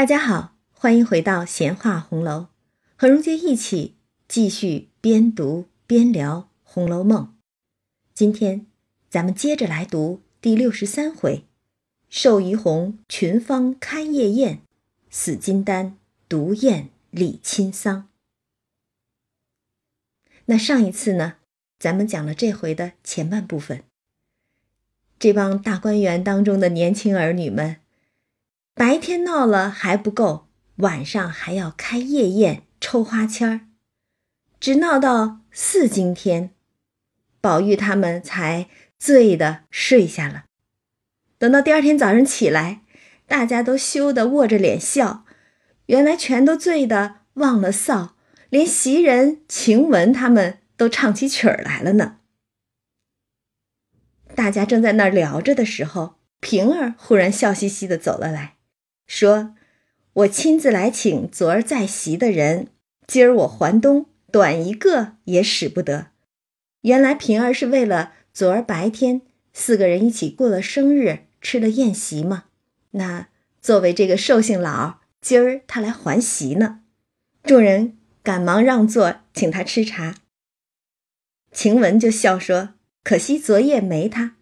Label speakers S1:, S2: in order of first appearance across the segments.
S1: 大家好，欢迎回到闲话红楼，和蓉姐一起继续边读边聊《红楼梦》。今天咱们接着来读第六十三回：寿怡红群芳开夜宴，死金丹独宴李亲丧。那上一次呢，咱们讲了这回的前半部分。这帮大观园当中的年轻儿女们。白天闹了还不够，晚上还要开夜宴抽花签儿，直闹到四更天，宝玉他们才醉的睡下了。等到第二天早上起来，大家都羞得握着脸笑，原来全都醉得忘了臊，连袭人、晴雯他们都唱起曲儿来了呢。大家正在那儿聊着的时候，平儿忽然笑嘻嘻的走了来。说：“我亲自来请昨儿在席的人，今儿我还东，短一个也使不得。原来平儿是为了昨儿白天四个人一起过了生日，吃了宴席嘛。那作为这个寿星佬，今儿他来还席呢。众人赶忙让座，请他吃茶。晴雯就笑说：‘可惜昨夜没他，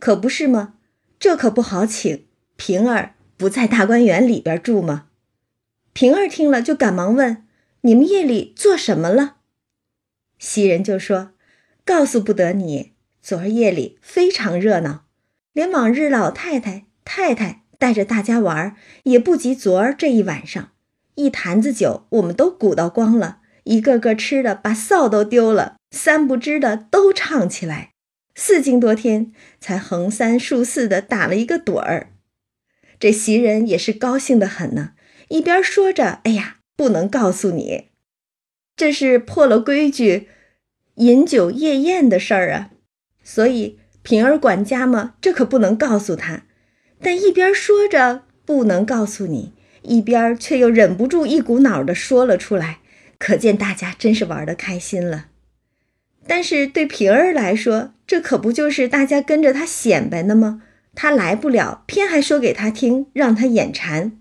S1: 可不是吗？这可不好请平儿。’”不在大观园里边住吗？平儿听了就赶忙问：“你们夜里做什么了？”袭人就说：“告诉不得你，昨儿夜里非常热闹，连往日老太太、太太带着大家玩，也不及昨儿这一晚上。一坛子酒我们都鼓捣光了，一个个吃的把臊都丢了，三不知的都唱起来，四更多天才横三竖四的打了一个盹儿。”这袭人也是高兴的很呢，一边说着：“哎呀，不能告诉你，这是破了规矩，饮酒夜宴的事儿啊。所以平儿管家嘛，这可不能告诉他。但一边说着不能告诉你，一边却又忍不住一股脑的说了出来，可见大家真是玩的开心了。但是对平儿来说，这可不就是大家跟着他显摆呢吗？”他来不了，偏还说给他听，让他眼馋。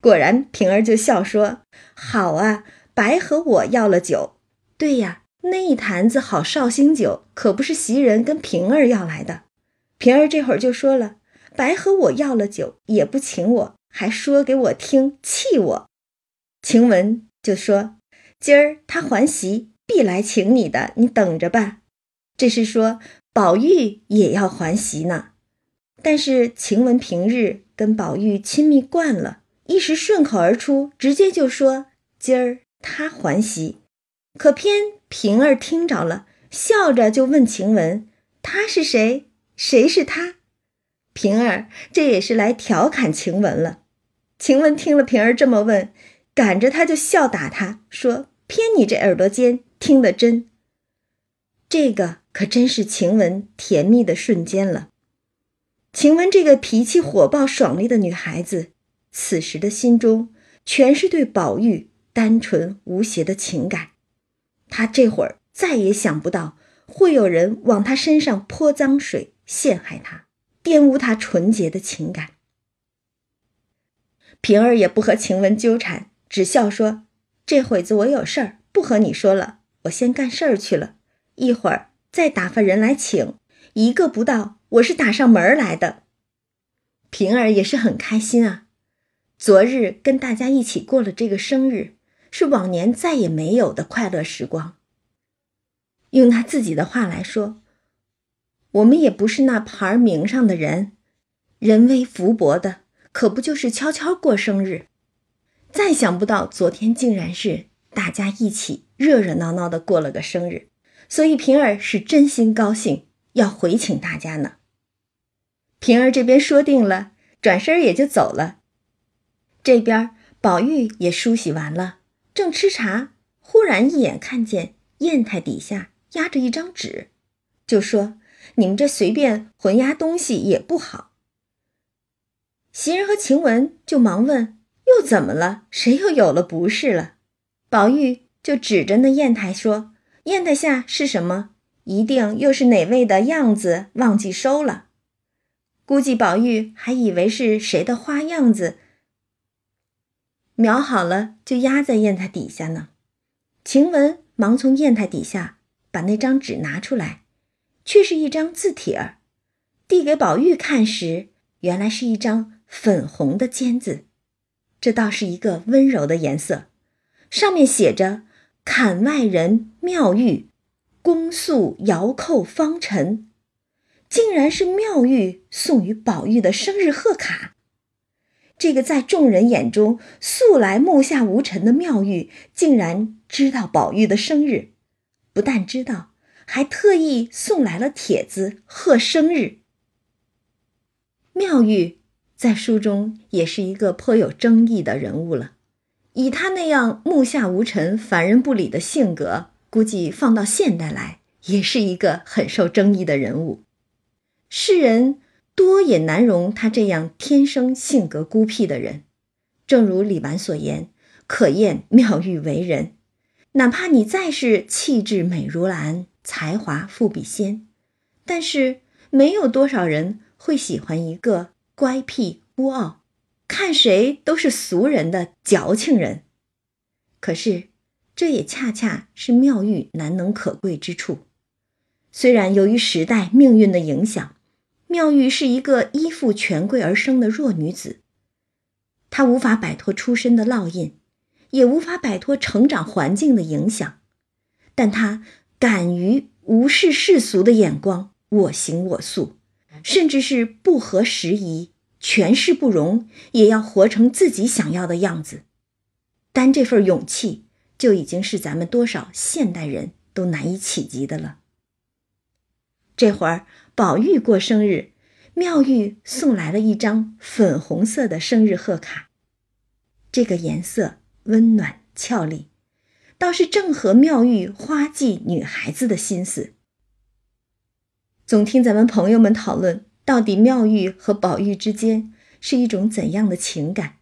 S1: 果然，平儿就笑说：“好啊，白和我要了酒。对呀，那一坛子好绍兴酒，可不是袭人跟平儿要来的。平儿这会儿就说了：白和我要了酒，也不请我，还说给我听，气我。晴雯就说：今儿他还席，必来请你的，你等着吧。这是说宝玉也要还席呢。”但是晴雯平日跟宝玉亲密惯了，一时顺口而出，直接就说：“今儿他还席。”可偏平儿听着了，笑着就问晴雯：“他是谁？谁是他？”平儿这也是来调侃晴雯了。晴雯听了平儿这么问，赶着他就笑打他，说：“偏你这耳朵尖，听得真。”这个可真是晴雯甜蜜的瞬间了。晴雯这个脾气火爆、爽利的女孩子，此时的心中全是对宝玉单纯无邪的情感。她这会儿再也想不到会有人往她身上泼脏水，陷害她，玷污她纯洁的情感。平儿也不和晴雯纠缠，只笑说：“这会子我有事儿，不和你说了，我先干事儿去了，一会儿再打发人来请。”一个不到，我是打上门来的。平儿也是很开心啊，昨日跟大家一起过了这个生日，是往年再也没有的快乐时光。用他自己的话来说，我们也不是那牌名上的人，人微福薄的，可不就是悄悄过生日？再想不到昨天竟然是大家一起热热闹闹的过了个生日，所以平儿是真心高兴。要回请大家呢。平儿这边说定了，转身也就走了。这边宝玉也梳洗完了，正吃茶，忽然一眼看见砚台底下压着一张纸，就说：“你们这随便混压东西也不好。”袭人和晴雯就忙问：“又怎么了？谁又有了不是了？”宝玉就指着那砚台说：“砚台下是什么？”一定又是哪位的样子忘记收了，估计宝玉还以为是谁的花样子，描好了就压在砚台底下呢。晴雯忙从砚台底下把那张纸拿出来，却是一张字帖儿。递给宝玉看时，原来是一张粉红的笺字，这倒是一个温柔的颜色。上面写着“坎外人妙玉，恭宿遥叩方尘”，竟然是妙玉送与宝玉的生日贺卡。这个在众人眼中素来目下无尘的妙玉，竟然知道宝玉的生日，不但知道，还特意送来了帖子贺生日。妙玉在书中也是一个颇有争议的人物了，以他那样目下无尘、凡人不理的性格，估计放到现代来，也是一个很受争议的人物。世人。多也难容他这样天生性格孤僻的人。正如李纨所言，可厌妙玉为人。哪怕你再是气质美如兰，才华富比仙，但是没有多少人会喜欢一个乖僻孤傲、看谁都是俗人的矫情人。可是，这也恰恰是妙玉难能可贵之处。虽然由于时代命运的影响。妙玉是一个依附权贵而生的弱女子，她无法摆脱出身的烙印，也无法摆脱成长环境的影响，但她敢于无视世俗的眼光，我行我素，甚至是不合时宜，权势不容，也要活成自己想要的样子。单这份勇气，就已经是咱们多少现代人都难以企及的了。这会儿。宝玉过生日，妙玉送来了一张粉红色的生日贺卡。这个颜色温暖俏丽，倒是正合妙玉花季女孩子的心思。总听咱们朋友们讨论，到底妙玉和宝玉之间是一种怎样的情感？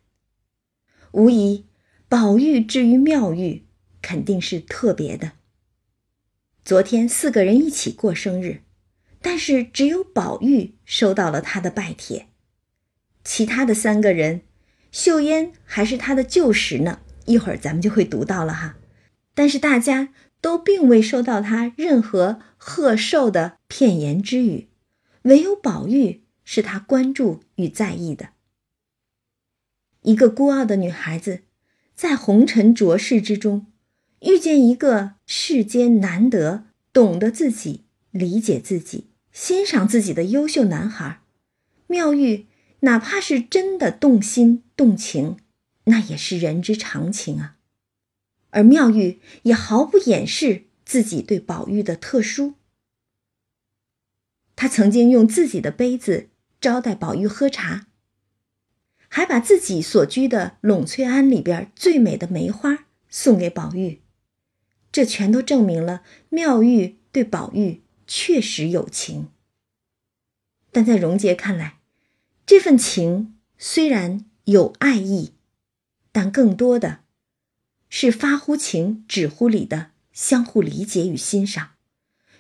S1: 无疑，宝玉至于妙玉，肯定是特别的。昨天四个人一起过生日。但是只有宝玉收到了他的拜帖，其他的三个人，秀烟还是他的旧识呢。一会儿咱们就会读到了哈。但是大家都并未收到他任何贺寿的片言之语，唯有宝玉是他关注与在意的。一个孤傲的女孩子，在红尘浊世之中，遇见一个世间难得懂得自己、理解自己。欣赏自己的优秀男孩，妙玉哪怕是真的动心动情，那也是人之常情啊。而妙玉也毫不掩饰自己对宝玉的特殊。他曾经用自己的杯子招待宝玉喝茶，还把自己所居的栊翠庵里边最美的梅花送给宝玉，这全都证明了妙玉对宝玉。确实有情，但在荣杰看来，这份情虽然有爱意，但更多的是发乎情，止乎礼的相互理解与欣赏，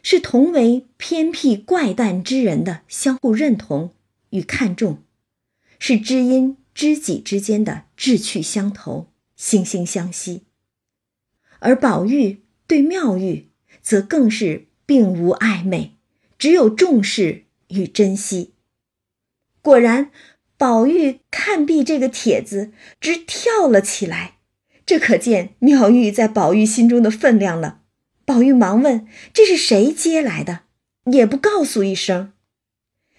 S1: 是同为偏僻怪诞之人的相互认同与看重，是知音知己之间的志趣相投、惺惺相惜。而宝玉对妙玉，则更是。并无暧昧，只有重视与珍惜。果然，宝玉看毕这个帖子，直跳了起来。这可见妙玉在宝玉心中的分量了。宝玉忙问：“这是谁接来的？也不告诉一声。”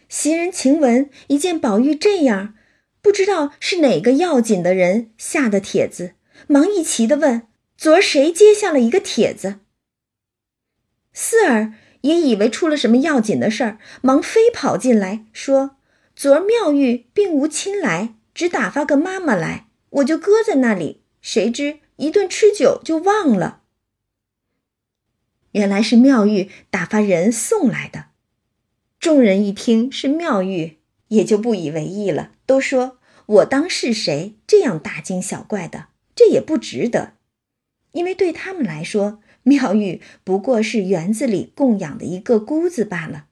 S1: 袭人、晴雯一见宝玉这样，不知道是哪个要紧的人下的帖子，忙一齐的问：“昨儿谁接下了一个帖子？”四儿也以为出了什么要紧的事儿，忙飞跑进来，说：“昨儿妙玉并无亲来，只打发个妈妈来，我就搁在那里。谁知一顿吃酒就忘了。原来是妙玉打发人送来的。”众人一听是妙玉，也就不以为意了，都说：“我当是谁？这样大惊小怪的，这也不值得，因为对他们来说。”妙玉不过是园子里供养的一个姑子罢了，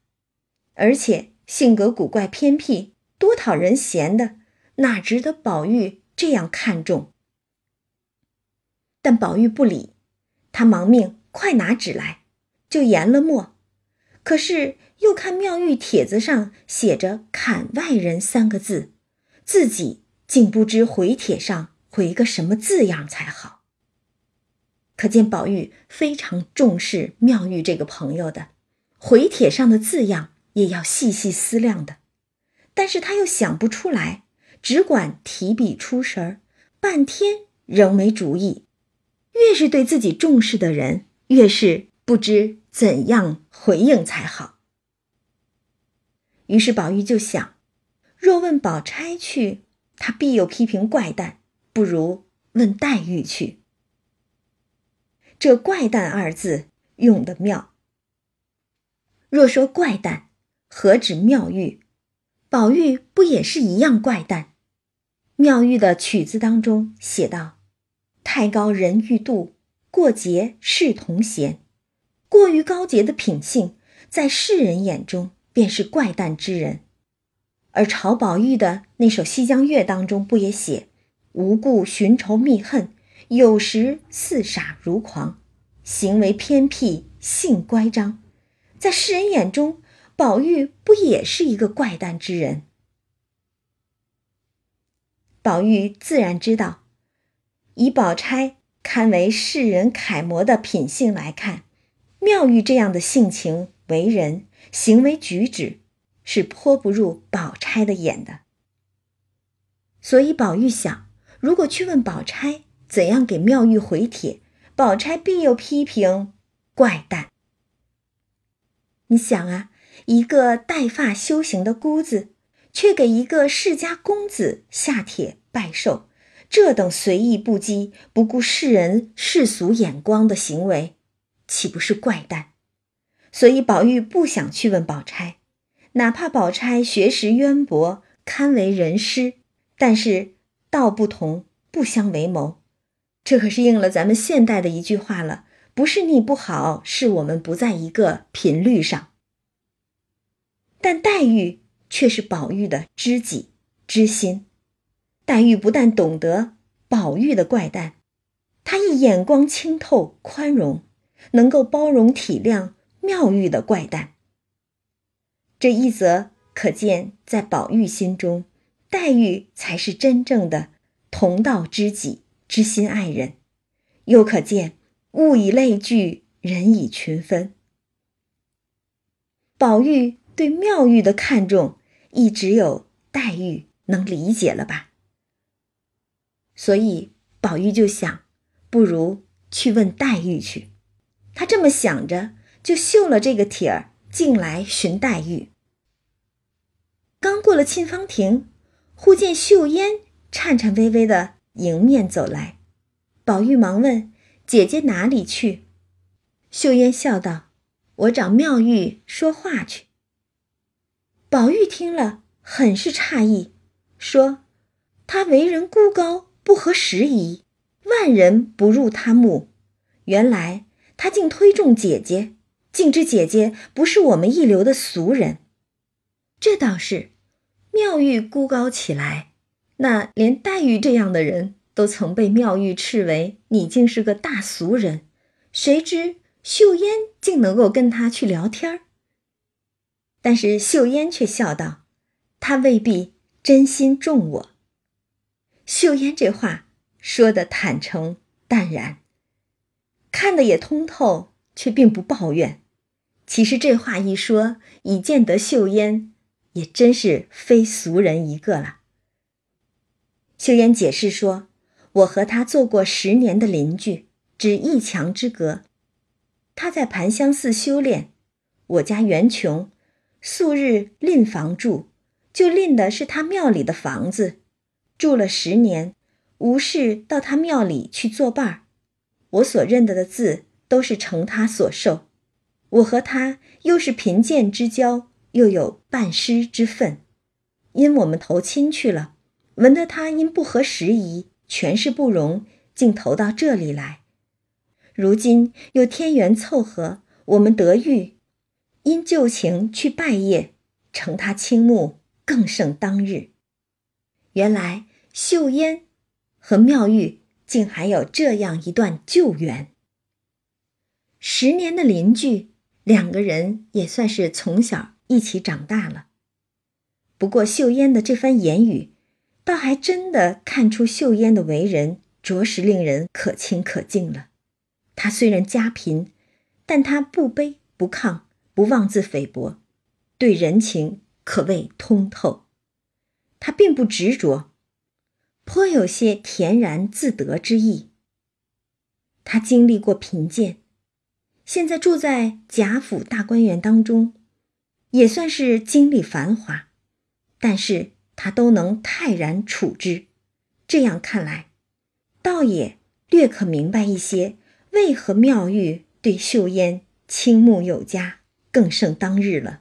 S1: 而且性格古怪偏僻，多讨人嫌的，哪值得宝玉这样看重？但宝玉不理，他忙命快拿纸来，就研了墨。可是又看妙玉帖子上写着“砍外人”三个字，自己竟不知回帖上回个什么字样才好。可见宝玉非常重视妙玉这个朋友的，回帖上的字样也要细细思量的。但是他又想不出来，只管提笔出神儿，半天仍没主意。越是对自己重视的人，越是不知怎样回应才好。于是宝玉就想，若问宝钗去，他必又批评怪诞，不如问黛玉去。这“怪诞”二字用的妙。若说怪诞，何止妙玉？宝玉不也是一样怪诞？妙玉的曲子当中写道。太高人欲度，过节是同嫌。过于高洁的品性，在世人眼中便是怪诞之人。而曹宝玉的那首《西江月》当中，不也写“无故寻仇觅恨，有时似傻如狂，行为偏僻，性乖张”？在世人眼中，宝玉不也是一个怪诞之人？宝玉自然知道。以宝钗堪为世人楷模的品性来看，妙玉这样的性情、为人、行为举止，是颇不入宝钗的眼的。所以宝玉想，如果去问宝钗怎样给妙玉回帖，宝钗必又批评怪诞。你想啊，一个带发修行的姑子，却给一个世家公子下帖拜寿。这等随意不羁、不顾世人世俗眼光的行为，岂不是怪诞？所以宝玉不想去问宝钗，哪怕宝钗学识渊博，堪为人师，但是道不同，不相为谋。这可是应了咱们现代的一句话了：不是你不好，是我们不在一个频率上。但黛玉却是宝玉的知己知心。黛玉不但懂得宝玉的怪诞，她亦眼光清透、宽容，能够包容体谅妙玉的怪诞。这一则可见，在宝玉心中，黛玉才是真正的同道知己、知心爱人；又可见，物以类聚，人以群分。宝玉对妙玉的看重，亦只有黛玉能理解了吧。所以宝玉就想，不如去问黛玉去。他这么想着，就绣了这个帖儿，进来寻黛玉。刚过了沁芳亭，忽见秀烟颤颤巍巍的迎面走来。宝玉忙问：“姐姐哪里去？”秀烟笑道：“我找妙玉说话去。”宝玉听了，很是诧异，说：“他为人孤高。”不合时宜，万人不入他目。原来他竟推重姐姐，竟知姐姐不是我们一流的俗人。这倒是，妙玉孤高起来，那连黛玉这样的人都曾被妙玉斥为你竟是个大俗人。谁知秀烟竟能够跟他去聊天儿。但是秀烟却笑道：“他未必真心重我。”秀烟这话说的坦诚淡然，看得也通透，却并不抱怨。其实这话一说，已见得秀烟也真是非俗人一个了。秀烟解释说：“我和他做过十年的邻居，只一墙之隔。他在盘香寺修炼，我家原穷，素日赁房住，就赁的是他庙里的房子。”住了十年，无事到他庙里去作伴儿。我所认得的字都是承他所授。我和他又是贫贱之交，又有半师之分。因我们投亲去了，闻得他因不合时宜，权势不容，竟投到这里来。如今又天缘凑合，我们得遇，因旧情去拜谒，承他倾慕，更胜当日。原来。秀烟和妙玉竟还有这样一段旧缘。十年的邻居，两个人也算是从小一起长大了。不过秀烟的这番言语，倒还真的看出秀烟的为人着实令人可亲可敬了。他虽然家贫，但他不卑不亢，不妄自菲薄，对人情可谓通透。他并不执着，颇有些恬然自得之意。他经历过贫贱。现在住在贾府大观园当中，也算是经历繁华，但是他都能泰然处之。这样看来，倒也略可明白一些，为何妙玉对秀烟倾慕有加，更胜当日了。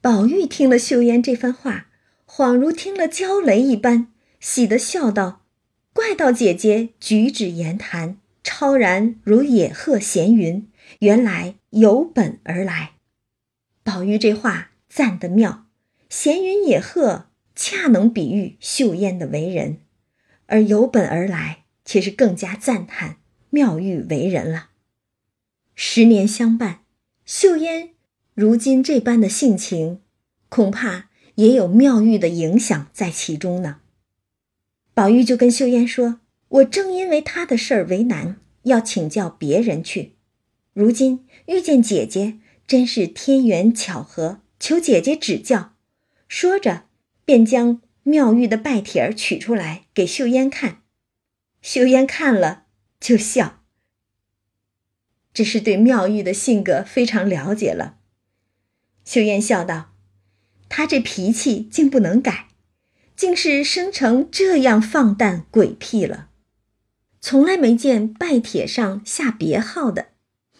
S1: 宝玉听了秀烟这番话，恍如听了焦雷一般，喜得笑道：“怪道姐姐举止言谈。”超然如野鹤闲云，原来有本而来。宝玉这话赞得妙，闲云野鹤恰能比喻秀烟的为人，而有本而来却是更加赞叹妙玉为人了。十年相伴，秀烟如今这般的性情，恐怕也有妙玉的影响在其中呢。宝玉就跟秀烟说。我正因为他的事儿为难，要请教别人去。如今遇见姐姐，真是天缘巧合，求姐姐指教。说着，便将妙玉的拜帖儿取出来给秀烟看。秀烟看了就笑，这是对妙玉的性格非常了解了。秀烟笑道：“他这脾气竟不能改，竟是生成这样放荡鬼僻了。”从来没见拜帖上下别号的，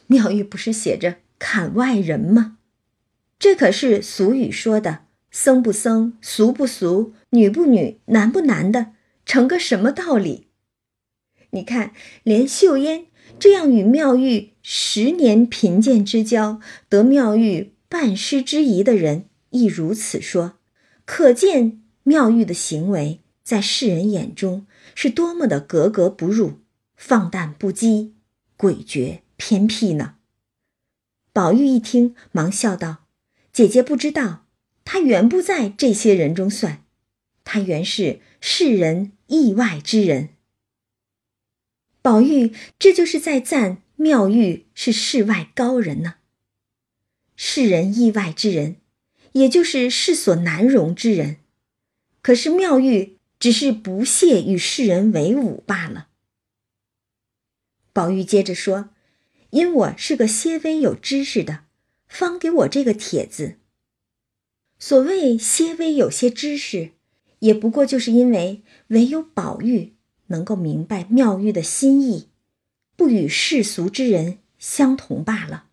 S1: 妙玉不是写着“砍外人”吗？这可是俗语说的，僧不僧，俗不俗，女不女，男不男的，成个什么道理？你看，连秀烟这样与妙玉十年贫贱之交，得妙玉半师之谊的人，亦如此说，可见妙玉的行为在世人眼中。是多么的格格不入、放荡不羁、诡谲偏僻呢？宝玉一听，忙笑道：“姐姐不知道，他原不在这些人中算，他原是世人意外之人。”宝玉这就是在赞妙玉是世外高人呢。世人意外之人，也就是世所难容之人。可是妙玉。只是不屑与世人为伍罢了。宝玉接着说：“因我是个些微有知识的，方给我这个帖子。所谓些微有些知识，也不过就是因为唯有宝玉能够明白妙玉的心意，不与世俗之人相同罢了。”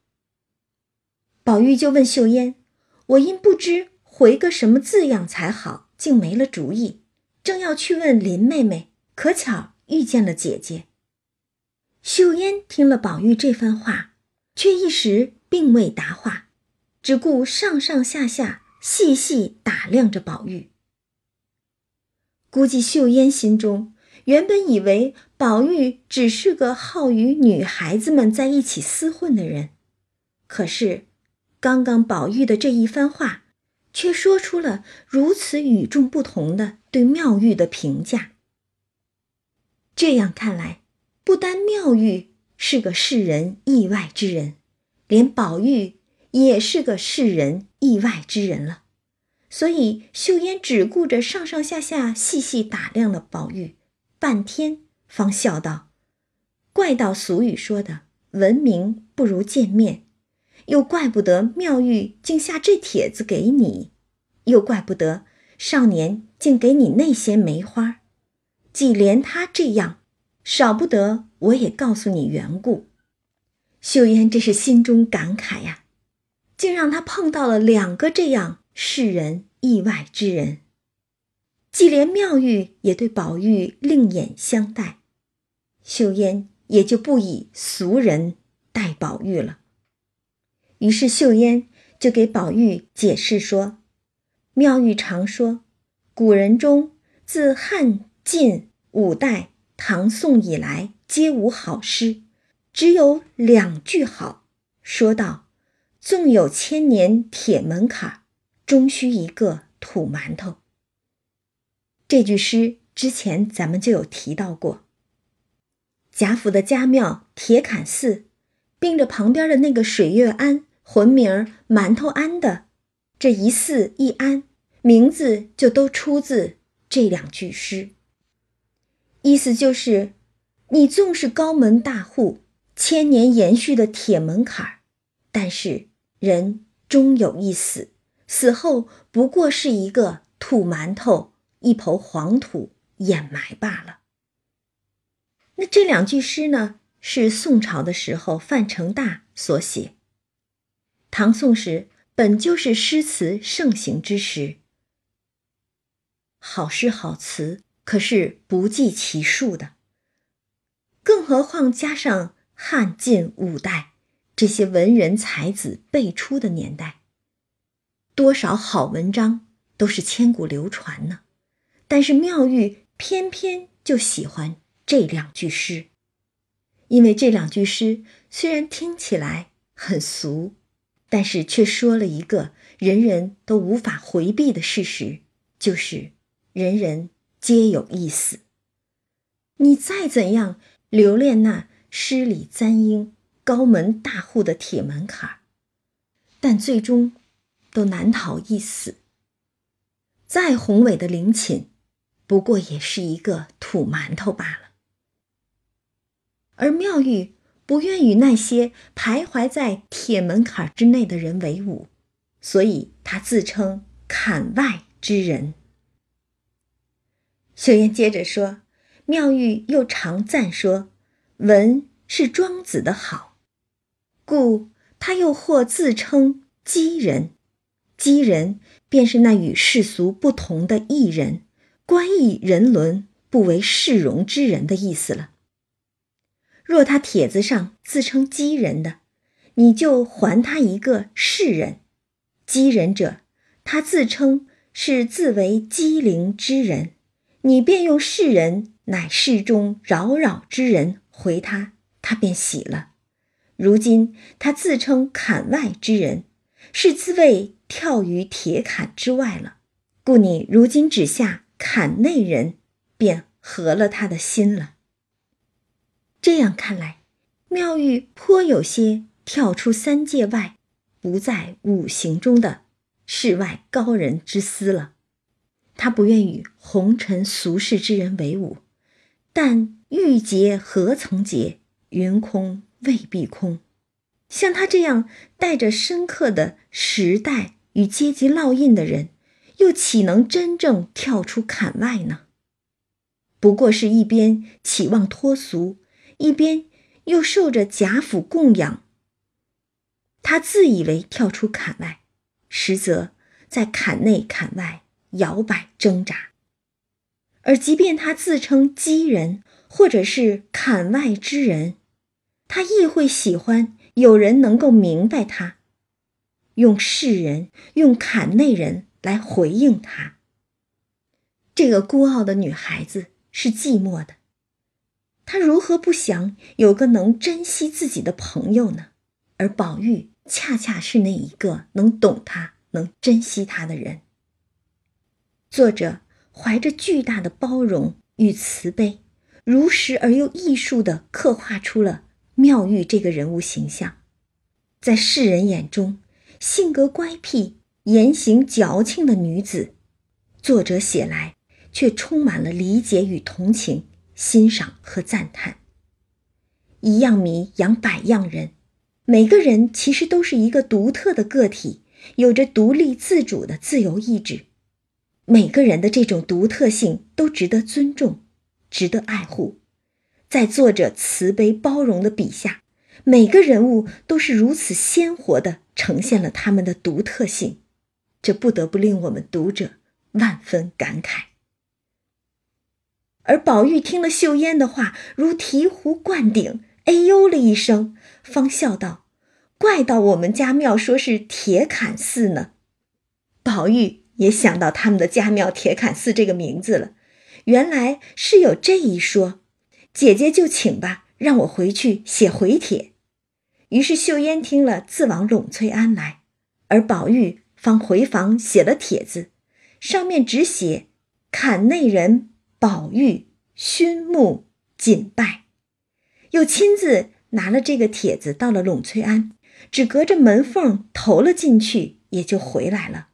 S1: 宝玉就问秀烟：“我因不知回个什么字样才好，竟没了主意。”正要去问林妹妹，可巧遇见了姐姐。秀烟听了宝玉这番话，却一时并未答话，只顾上上下下细细打量着宝玉。估计秀烟心中原本以为宝玉只是个好与女孩子们在一起厮混的人，可是刚刚宝玉的这一番话。却说出了如此与众不同的对妙玉的评价。这样看来，不单妙玉是个世人意外之人，连宝玉也是个世人意外之人了。所以秀烟只顾着上上下下细细打量了宝玉，半天方笑道：“怪道俗语说的‘闻名不如见面’。”又怪不得妙玉竟下这帖子给你，又怪不得少年竟给你那些梅花，既连他这样，少不得我也告诉你缘故。秀烟这是心中感慨呀，竟让他碰到了两个这样世人意外之人，既连妙玉也对宝玉另眼相待，秀烟也就不以俗人待宝玉了。于是秀烟就给宝玉解释说：“妙玉常说，古人中自汉晋五代唐宋以来皆无好诗，只有两句好。说道：“纵有千年铁门槛，终须一个土馒头。”这句诗之前咱们就有提到过。贾府的家庙铁槛寺，并着旁边的那个水月庵，浑名馒头庵的，这一寺一庵，名字就都出自这两句诗。意思就是，你纵是高门大户，千年延续的铁门槛儿，但是人终有一死，死后不过是一个土馒头，一抔黄土掩埋罢了。那这两句诗呢，是宋朝的时候范成大所写。唐宋时本就是诗词盛行之时，好诗好词可是不计其数的。更何况加上汉晋五代这些文人才子辈出的年代，多少好文章都是千古流传呢。但是妙玉偏偏就喜欢。这两句诗，因为这两句诗虽然听起来很俗，但是却说了一个人人都无法回避的事实，就是人人皆有一死。你再怎样留恋那诗里簪缨、高门大户的铁门槛儿，但最终都难逃一死。再宏伟的陵寝，不过也是一个土馒头罢了。而妙玉不愿与那些徘徊在铁门槛之内的人为伍，所以她自称槛外之人。秀妍接着说，妙玉又常赞说，文是庄子的好，故他又或自称讥人，讥人便是那与世俗不同的异人，观异人伦，不为世容之人的意思了。若他帖子上自称鸡人的，你就还他一个世人；鸡人者，他自称是自为机灵之人，你便用世人乃世中扰扰之人回他，他便喜了。如今他自称坎外之人，是自谓跳于铁坎之外了，故你如今只下坎内人，便合了他的心了。这样看来，妙玉颇有些跳出三界外，不在五行中的世外高人之思了。他不愿与红尘俗世之人为伍，但玉洁何曾洁？云空未必空。像他这样带着深刻的时代与阶级烙印的人，又岂能真正跳出坎外呢？不过是一边期望脱俗。一边又受着贾府供养，他自以为跳出坎外，实则在坎内坎外摇摆挣扎。而即便他自称机人，或者是槛外之人，他亦会喜欢有人能够明白他，用世人、用坎内人来回应他。这个孤傲的女孩子是寂寞的。她如何不想有个能珍惜自己的朋友呢？而宝玉恰恰是那一个能懂她、能珍惜她的人。作者怀着巨大的包容与慈悲，如实而又艺术地刻画出了妙玉这个人物形象。在世人眼中，性格乖僻、言行矫情的女子，作者写来却充满了理解与同情。欣赏和赞叹，一样米养百样人，每个人其实都是一个独特的个体，有着独立自主的自由意志。每个人的这种独特性都值得尊重，值得爱护。在作者慈悲包容的笔下，每个人物都是如此鲜活的呈现了他们的独特性，这不得不令我们读者万分感慨。而宝玉听了秀烟的话，如醍醐灌顶，哎呦了一声，方笑道：“怪到我们家庙说是铁槛寺呢。”宝玉也想到他们的家庙铁槛寺这个名字了，原来是有这一说，姐姐就请吧，让我回去写回帖。”于是秀烟听了，自往陇翠庵来，而宝玉方回房写了帖子，上面只写“坎内人宝玉勋木谨拜”，又亲自拿了这个帖子到了陇翠庵，只隔着门缝投了进去，也就回来了。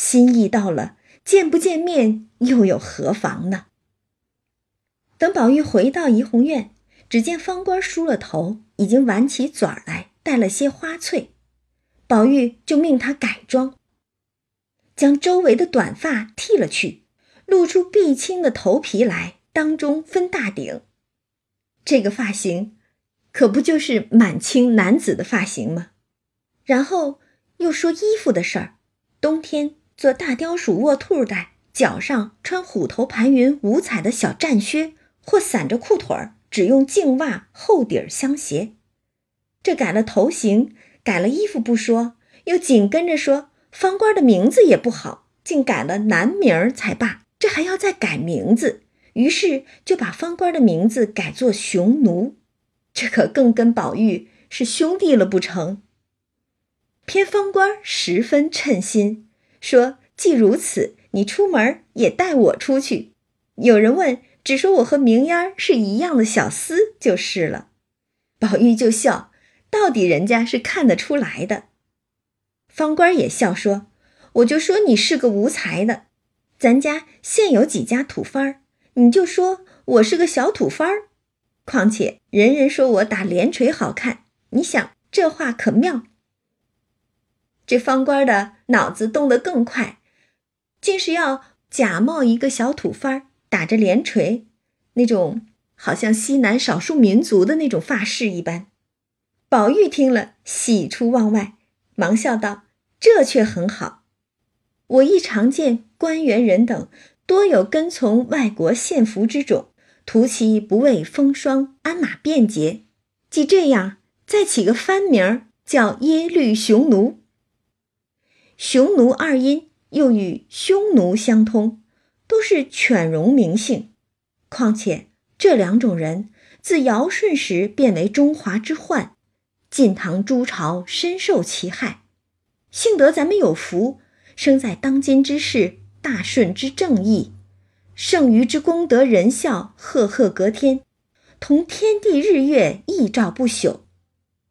S1: 心意到了，见不见面又有何妨呢？等宝玉回到怡红院，只见方官梳了头，已经挽起嘴儿来，带了些花翠。宝玉就命他改装，将周围的短发剃了去，露出碧青的头皮来，当中分大顶。这个发型，可不就是满清男子的发型吗？然后又说衣服的事儿，冬天做大雕鼠卧兔带，脚上穿虎头盘云五彩的小战靴。或散着裤腿儿，只用净袜厚底儿相携。这改了头型，改了衣服不说，又紧跟着说方官的名字也不好，竟改了男名儿才罢。这还要再改名字，于是就把方官的名字改作熊奴。这可更跟宝玉是兄弟了不成？偏方官十分称心，说既如此，你出门也带我出去。有人问。只说我和明烟是一样的小厮就是了，宝玉就笑，到底人家是看得出来的。方官也笑说：“我就说你是个无才的，咱家现有几家土方儿，你就说我是个小土方儿。况且人人说我打连锤好看，你想这话可妙。”这方官的脑子动得更快，竟是要假冒一个小土方儿。打着连锤，那种好像西南少数民族的那种发饰一般。宝玉听了，喜出望外，忙笑道：“这却很好。我亦常见官员人等多有跟从外国献俘之种，图其不畏风霜，鞍马便捷。既这样，再起个番名，叫耶律雄奴。雄奴二音又与匈奴相通。”都是犬戎名姓，况且这两种人自尧舜时便为中华之患，晋唐诸朝深受其害。幸得咱们有福，生在当今之世，大顺之正义，剩余之功德仁孝，赫赫隔天，同天地日月一照不朽。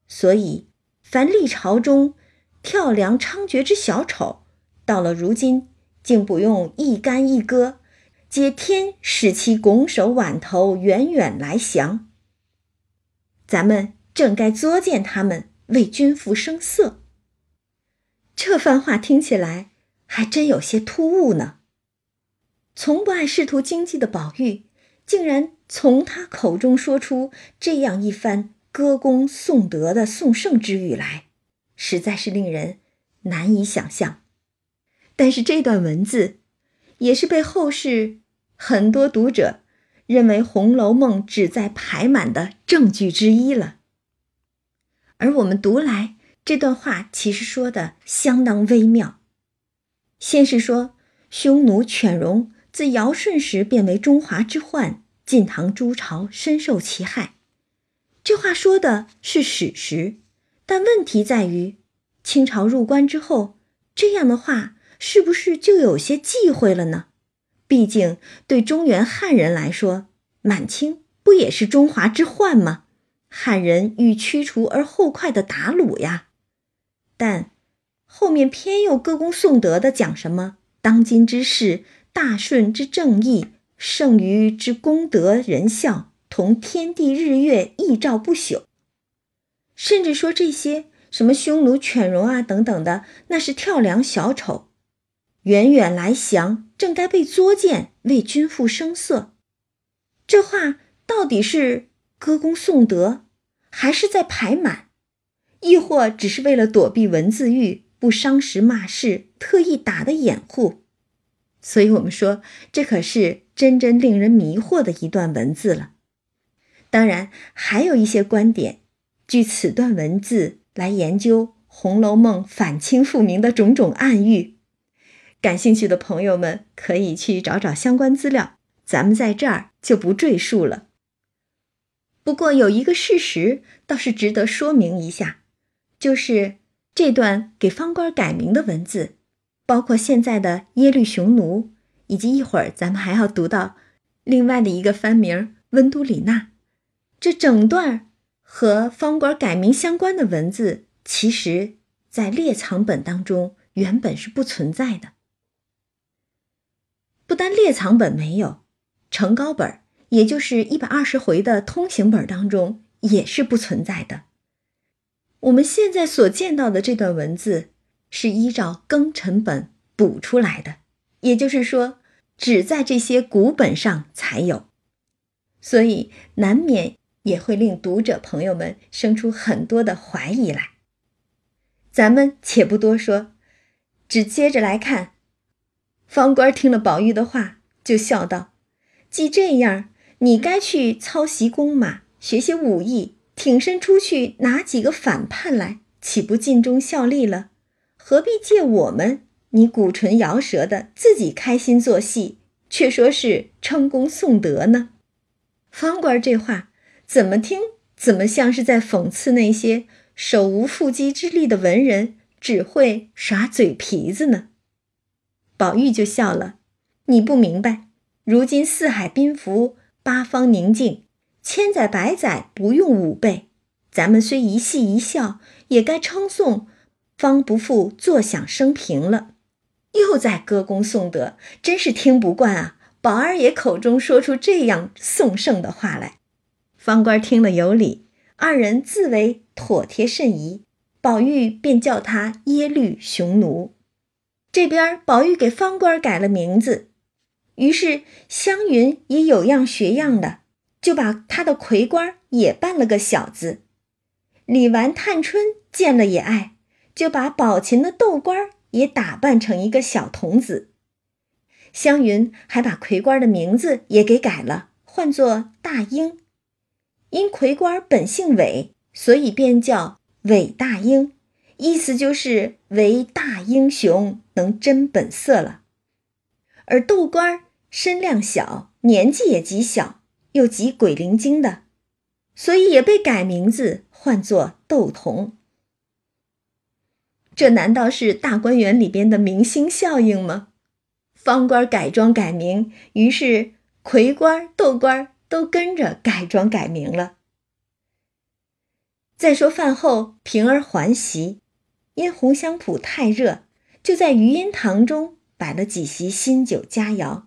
S1: 所以凡历朝中跳梁猖獗之小丑，到了如今。竟不用一干一戈，皆天使其拱手挽头，远远来降。咱们正该作践他们，为君父生色。这番话听起来还真有些突兀呢。从不爱仕途经济的宝玉，竟然从他口中说出这样一番歌功颂德的颂圣之语来，实在是令人难以想象。但是这段文字，也是被后世很多读者认为《红楼梦》旨在排满的证据之一了。而我们读来，这段话其实说的相当微妙。先是说匈奴犬戎自尧舜时便为中华之患，晋唐诸朝深受其害，这话说的是史实。但问题在于，清朝入关之后，这样的话。是不是就有些忌讳了呢？毕竟对中原汉人来说，满清不也是中华之患吗？汉人欲驱除而后快的打虏呀。但后面偏又歌功颂德的讲什么当今之事，大顺之正义，剩余之功德仁孝，同天地日月一照不朽。甚至说这些什么匈奴犬戎啊等等的，那是跳梁小丑。远远来降，正该被作践，为君父生色。这话到底是歌功颂德，还是在排满？亦或只是为了躲避文字狱，不伤时骂世，特意打的掩护？所以，我们说这可是真真令人迷惑的一段文字了。当然，还有一些观点，据此段文字来研究《红楼梦》反清复明的种种暗喻。感兴趣的朋友们可以去找找相关资料，咱们在这儿就不赘述了。不过有一个事实倒是值得说明一下，就是这段给方官改名的文字，包括现在的耶律雄奴，以及一会儿咱们还要读到另外的一个番名温都里纳，这整段和方管改名相关的文字，其实在列藏本当中原本是不存在的。不单列藏本没有，成稿本，也就是一百二十回的通行本当中也是不存在的。我们现在所见到的这段文字，是依照庚辰本补出来的，也就是说，只在这些古本上才有，所以难免也会令读者朋友们生出很多的怀疑来。咱们且不多说，只接着来看。方官听了宝玉的话，就笑道：“既这样，你该去操习弓马，学些武艺，挺身出去拿几个反叛来，岂不尽忠效力了？何必借我们？你鼓唇摇舌的，自己开心做戏，却说是称功颂德呢？”方官这话怎么听，怎么像是在讽刺那些手无缚鸡之力的文人，只会耍嘴皮子呢？宝玉就笑了：“你不明白，如今四海宾服，八方宁静，千载百载不用武备，咱们虽一戏一笑，也该称颂，方不负坐享生平了。又在歌功颂德，真是听不惯啊！宝二爷口中说出这样颂圣的话来，方官听了有理，二人自为妥帖甚宜，宝玉便叫他耶律雄奴。”这边宝玉给方官改了名字，于是湘云也有样学样的，就把他的魁官也扮了个小子。李纨、探春见了也爱，就把宝琴的豆官也打扮成一个小童子。湘云还把魁官的名字也给改了，唤作大英。因魁官本姓韦，所以便叫韦大英。意思就是为大英雄，能真本色了。而豆官身量小，年纪也极小，又极鬼灵精的，所以也被改名字，唤作豆童。这难道是大观园里边的明星效应吗？方官改装改名，于是魁官、豆官都跟着改装改名了。再说饭后，平儿还席。因红香圃太热，就在余音堂中摆了几席新酒佳肴。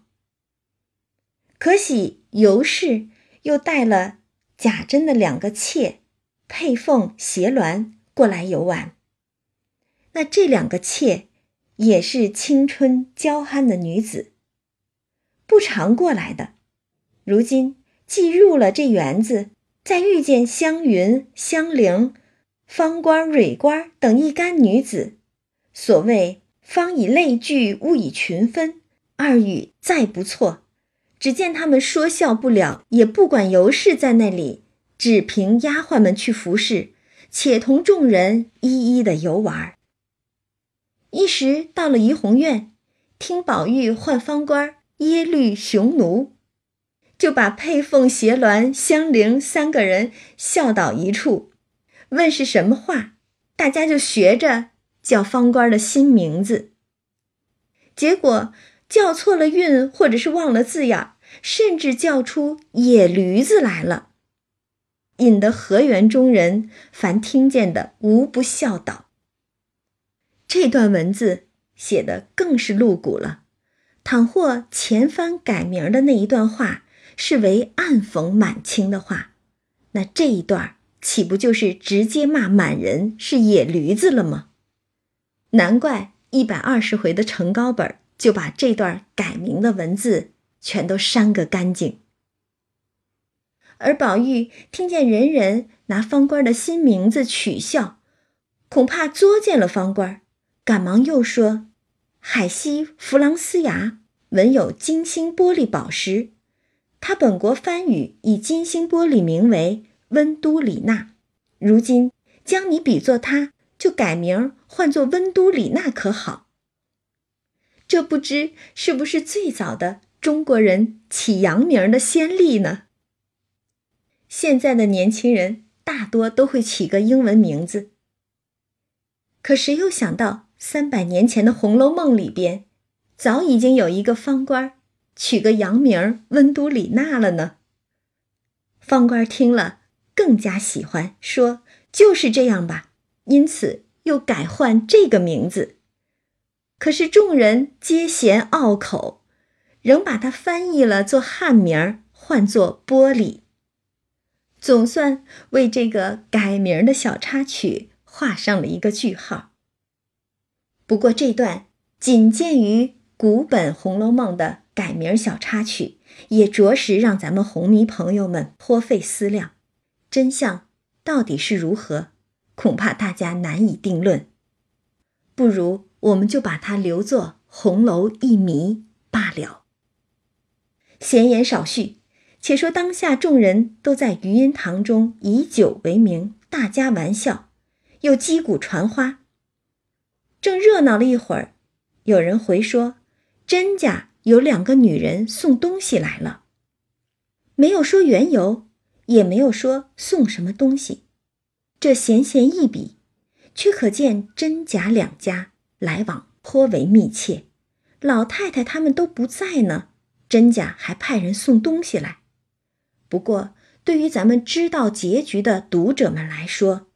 S1: 可喜尤氏又带了贾珍的两个妾佩凤、斜鸾过来游玩。那这两个妾也是青春娇憨的女子，不常过来的。如今既入了这园子，再遇见湘云、香菱。方官、蕊官等一干女子，所谓“方以类聚，物以群分”，二语再不错。只见他们说笑不了，也不管尤氏在那里，只凭丫鬟们去服侍，且同众人一一的游玩。一时到了怡红院，听宝玉唤方官耶律雄奴，就把佩凤、斜鸾、香菱三个人笑倒一处。问是什么话，大家就学着叫方官的新名字。结果叫错了韵，或者是忘了字眼，甚至叫出野驴子来了，引得河园中人凡听见的无不笑倒。这段文字写的更是露骨了。倘或前番改名的那一段话是为暗讽满清的话，那这一段岂不就是直接骂满人是野驴子了吗？难怪一百二十回的成稿本就把这段改名的文字全都删个干净。而宝玉听见人人拿方官的新名字取笑，恐怕作践了方官，赶忙又说：“海西弗朗斯牙文有金星玻璃宝石，他本国番语以金星玻璃名为。”温都里纳，如今将你比作他，就改名唤作温都里纳，可好？这不知是不是最早的中国人起洋名的先例呢？现在的年轻人大多都会起个英文名字。可谁又想到，三百年前的《红楼梦》里边，早已经有一个方官取个洋名儿温都里娜了呢？方官听了更加喜欢，说：“就是这样吧。”因此又改换这个名字。可是众人皆嫌拗口，仍把它翻译了做汉名儿，唤作玻璃。总算为这个改名的小插曲画上了一个句号。不过这段仅见于古本《红楼梦》的改名小插曲，也着实让咱们红迷朋友们颇费思量。真相到底是如何，恐怕大家难以定论。不如我们就把它留作红楼一谜罢了。闲言少叙。且说当下众人都在余音堂中以酒为名，大家玩笑，又击鼓传花。正热闹了一会儿，有人回说，甄家有两个女人送东西来了，没有说缘由，也没有说送什么东西。这闲闲一笔，却可见甄贾两家来往颇为密切。老太太他们都不在呢，甄家还派人送东西来。不过，对于咱们知道结局的读者们来说，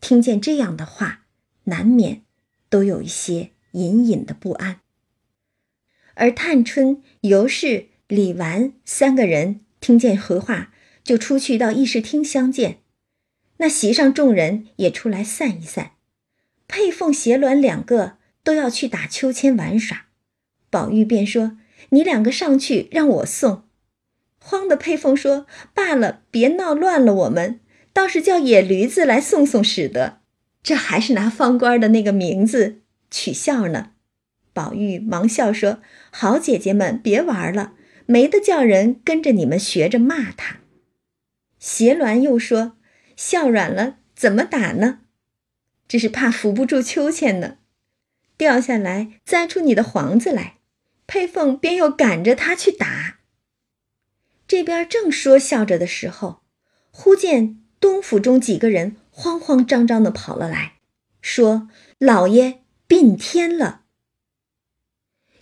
S1: 听见这样的话，难免都有一些隐隐的不安。而探春、尤氏、李纨三个人听见回话，就出去到议事厅相见。那席上众人也出来散一散。佩凤、斜鸾两个都要去打秋千玩耍，宝玉便说：“你两个上去，让我送。”慌的佩凤说：“罢了，别闹乱了。我们倒是叫野驴子来送送使得，这还是拿方官的那个名字取笑呢。”宝玉忙笑说：“好姐姐们，别玩了，没得叫人跟着你们学着骂他。”斜鸾又说：“笑软了，怎么打呢？这是怕扶不住秋千呢，掉下来栽出你的黄子来。”佩凤便又赶着他去打。这边正说笑着的时候，忽见东府中几个人慌慌张张的跑了来，说：“老爷病天了。”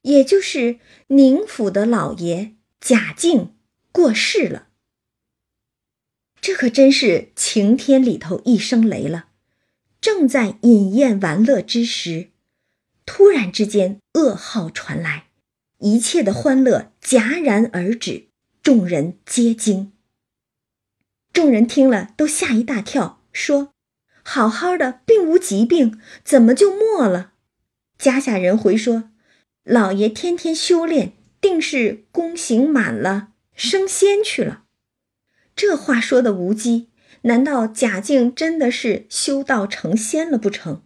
S1: 也就是宁府的老爷贾敬过世了。这可真是晴天里头一声雷了。正在饮宴玩乐之时，突然之间噩耗传来，一切的欢乐戛然而止。众人皆惊。众人听了都吓一大跳，说：“好好的，并无疾病，怎么就没了？”家下人回说：“老爷天天修炼，定是功行满了，升仙去了。”这话说的无稽，难道贾静真的是修道成仙了不成？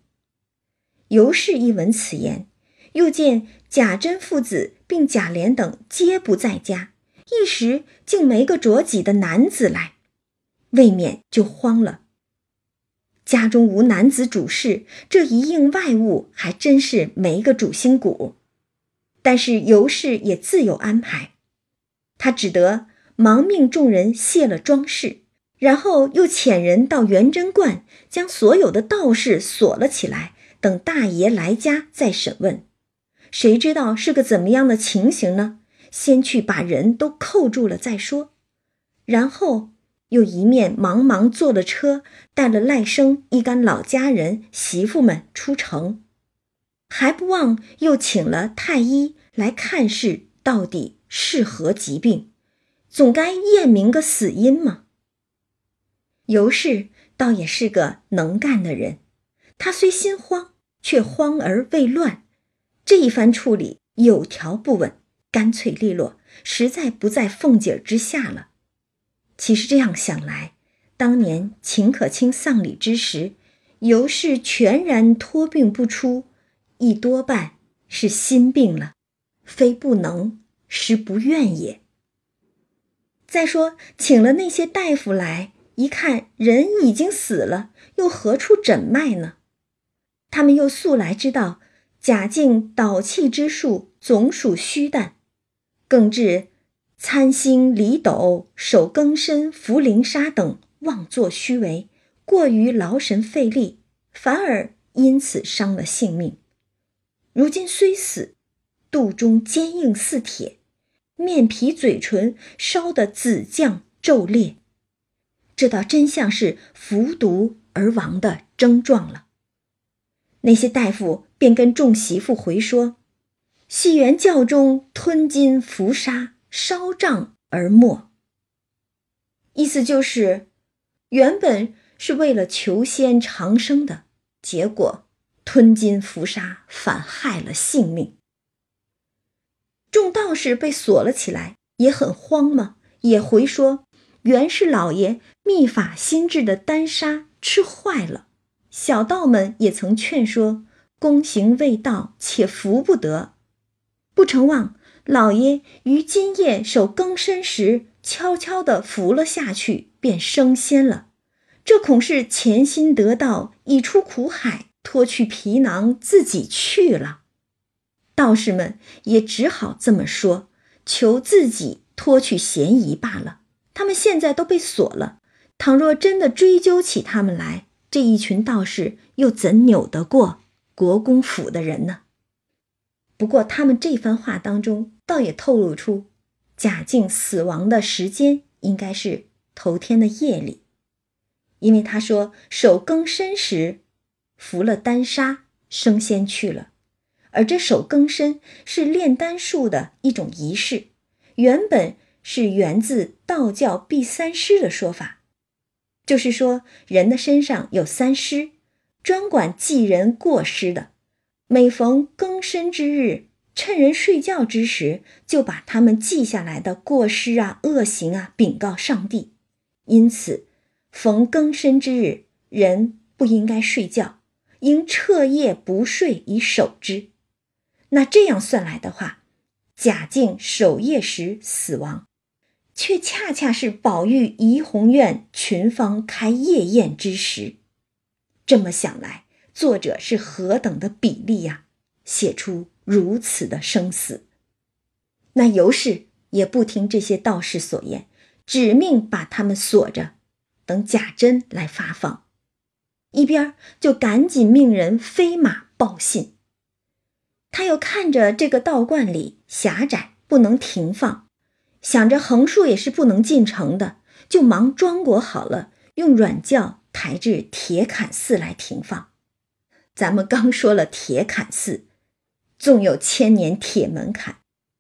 S1: 尤氏一闻此言，又见贾珍父子并贾琏等皆不在家。一时竟没个着己的男子来，未免就慌了。家中无男子主事，这一应外物还真是没个主心骨。但是尤氏也自有安排，他只得忙命众人卸了装饰，然后又遣人到元贞观，将所有的道士锁了起来，等大爷来家再审问。谁知道是个怎么样的情形呢？先去把人都扣住了再说，然后又一面忙忙坐了车，带了赖生一干老家人媳妇们出城，还不忘又请了太医来看视，到底是何疾病，总该验明个死因嘛。尤氏倒也是个能干的人，他虽心慌，却慌而未乱，这一番处理有条不紊。干脆利落，实在不在凤姐之下了。其实这样想来，当年秦可卿丧礼之时，尤氏全然托病不出，亦多半是心病了，非不能，实不愿也。再说，请了那些大夫来，一看人已经死了，又何处诊脉呢？他们又素来知道贾静导气之术总属虚诞。更至参星离斗、守更深、扶灵沙等妄作虚为，过于劳神费力，反而因此伤了性命。如今虽死，肚中坚硬似铁，面皮嘴唇烧得紫绛皱裂，这倒真像是服毒而亡的征状了。那些大夫便跟众媳妇回说：“戏园教中吞金服杀。”烧杖而没，意思就是，原本是为了求仙长生的，结果吞金服沙，反害了性命。众道士被锁了起来，也很慌嘛，也回说，原是老爷秘法新制的丹砂吃坏了。小道们也曾劝说，功行未到，且服不得，不成望。老爷于今夜守更深时，悄悄地服了下去，便升仙了。这恐是潜心得道，已出苦海，脱去皮囊，自己去了。道士们也只好这么说，求自己脱去嫌疑罢了。他们现在都被锁了，倘若真的追究起他们来，这一群道士又怎扭得过国公府的人呢？不过，他们这番话当中，倒也透露出贾静死亡的时间应该是头天的夜里，因为他说守更深时服了丹砂升仙去了，而这守更身是炼丹术的一种仪式，原本是源自道教避三尸的说法，就是说人的身上有三尸，专管祭人过失的。每逢更深之日，趁人睡觉之时，就把他们记下来的过失啊、恶行啊禀告上帝。因此，逢更深之日，人不应该睡觉，应彻夜不睡以守之。那这样算来的话，贾静守夜时死亡，却恰恰是宝玉怡红院群芳开夜宴之时。这么想来。作者是何等的比例呀！写出如此的生死。那尤氏也不听这些道士所言，指命把他们锁着，等贾珍来发放。一边就赶紧命人飞马报信。他又看着这个道观里狭窄，不能停放，想着横竖也是不能进城的，就忙装裹好了，用软轿抬至铁槛寺来停放。咱们刚说了铁槛寺，纵有千年铁门槛，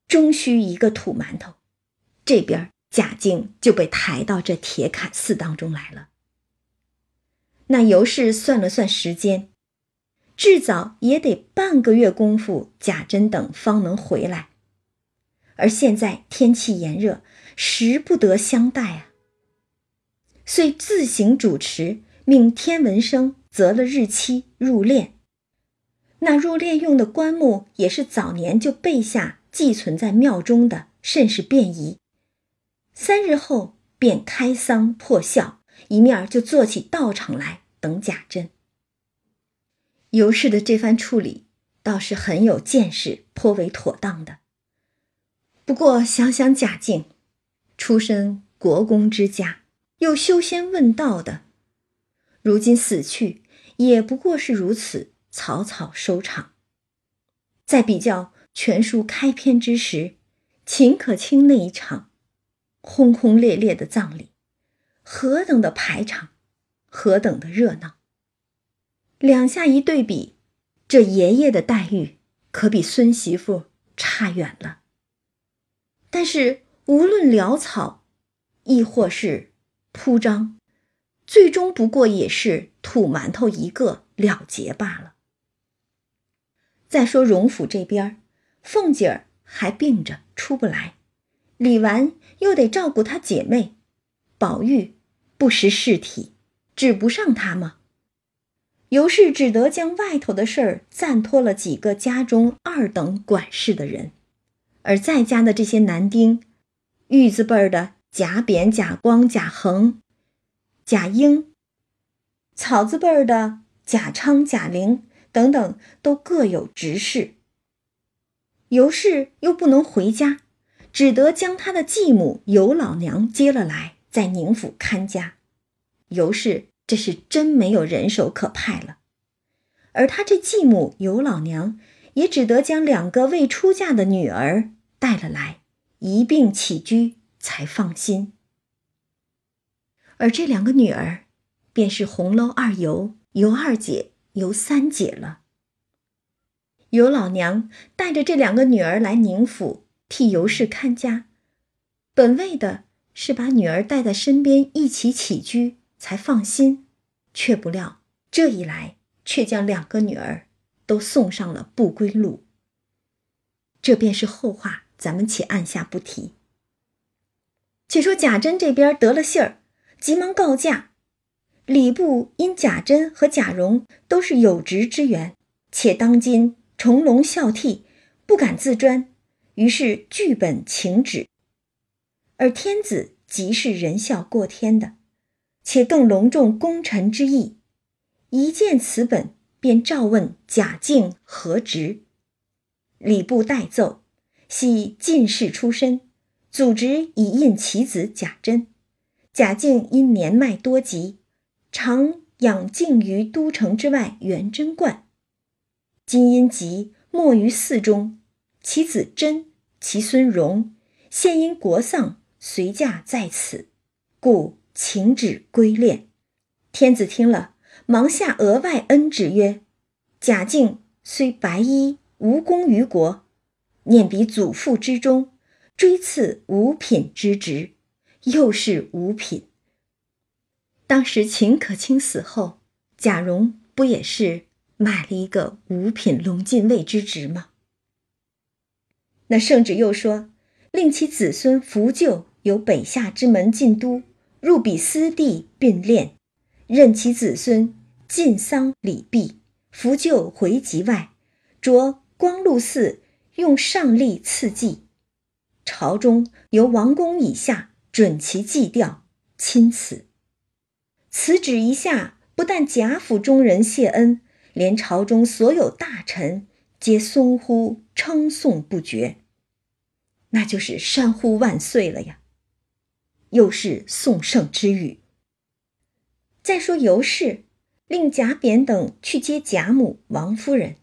S1: 终须一个土馒头。这边贾静就被抬到这铁槛寺当中来了。那尤氏算了算时间，至早也得半个月功夫，贾珍等方能回来。而现在天气炎热，时不得相待啊。遂自行主持，命天文生。择了日期入殓，那入殓用的棺木也是早年就备下寄存在庙中的，甚是便宜。三日后便开丧破孝，一面就做起道场来等贾珍。尤氏的这番处理倒是很有见识，颇为妥当的。不过想想贾静，出身国公之家，又修仙问道的。如今死去，也不过是如此，草草收场。再比较全书开篇之时，秦可卿那一场轰轰烈烈的葬礼，何等的排场，何等的热闹。两下一对比，这爷爷的待遇可比孙媳妇差远了。但是无论潦草，亦或是铺张。最终不过也是土馒头一个了结罢了。再说荣府这边，凤姐儿还病着出不来，李纨又得照顾她姐妹，宝玉不识事体，指不上他吗？尤氏只得将外头的事儿暂托了几个家中二等管事的人，而在家的这些男丁，玉字辈儿的贾扁、贾光、贾恒。贾英、草字辈儿的贾昌、贾玲等等，都各有执事。尤氏又不能回家，只得将他的继母尤老娘接了来，在宁府看家。尤氏这是真没有人手可派了，而他这继母尤老娘也只得将两个未出嫁的女儿带了来，一并起居，才放心。而这两个女儿，便是红楼二尤、尤二姐、尤三姐了。尤老娘带着这两个女儿来宁府替尤氏看家，本为的是把女儿带在身边一起起居，才放心，却不料这一来，却将两个女儿都送上了不归路。这便是后话，咱们且按下不提。且说贾珍这边得了信儿。急忙告假，礼部因贾珍和贾蓉都是有职之员，且当今重隆孝悌，不敢自专，于是据本请旨。而天子即是仁孝过天的，且更隆重功臣之意，一见此本，便召问贾敬何职。礼部代奏，系进士出身，祖侄以印其子贾珍。贾敬因年迈多疾，常养静于都城之外元贞观。今因疾没于寺中，其子珍、其孙荣，现因国丧随驾在此，故请旨归殓。天子听了，忙下额外恩旨曰：“贾敬虽白衣无功于国，念彼祖父之中，追赐五品之职。”又是五品。当时秦可卿死后，贾蓉不也是买了一个五品龙禁尉之职吗？那圣旨又说，令其子孙扶柩由北下之门进都，入彼私地并殓，任其子孙尽丧礼毕，扶柩回籍外，着光禄寺用上吏赐祭。朝中由王公以下。准其祭吊，钦此。此旨一下，不但贾府中人谢恩，连朝中所有大臣皆松呼称颂不绝，那就是山呼万岁了呀！又是颂圣之语。再说尤氏，令贾扁等去接贾母、王夫人，